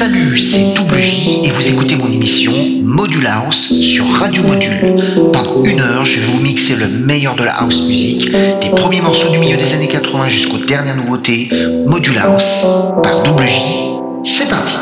Salut, c'est Double J et vous écoutez mon émission Module House sur Radio Module. Pendant une heure, je vais vous mixer le meilleur de la house music, des premiers morceaux du milieu des années 80 jusqu'aux dernières nouveautés. Module House par Double J. C'est parti.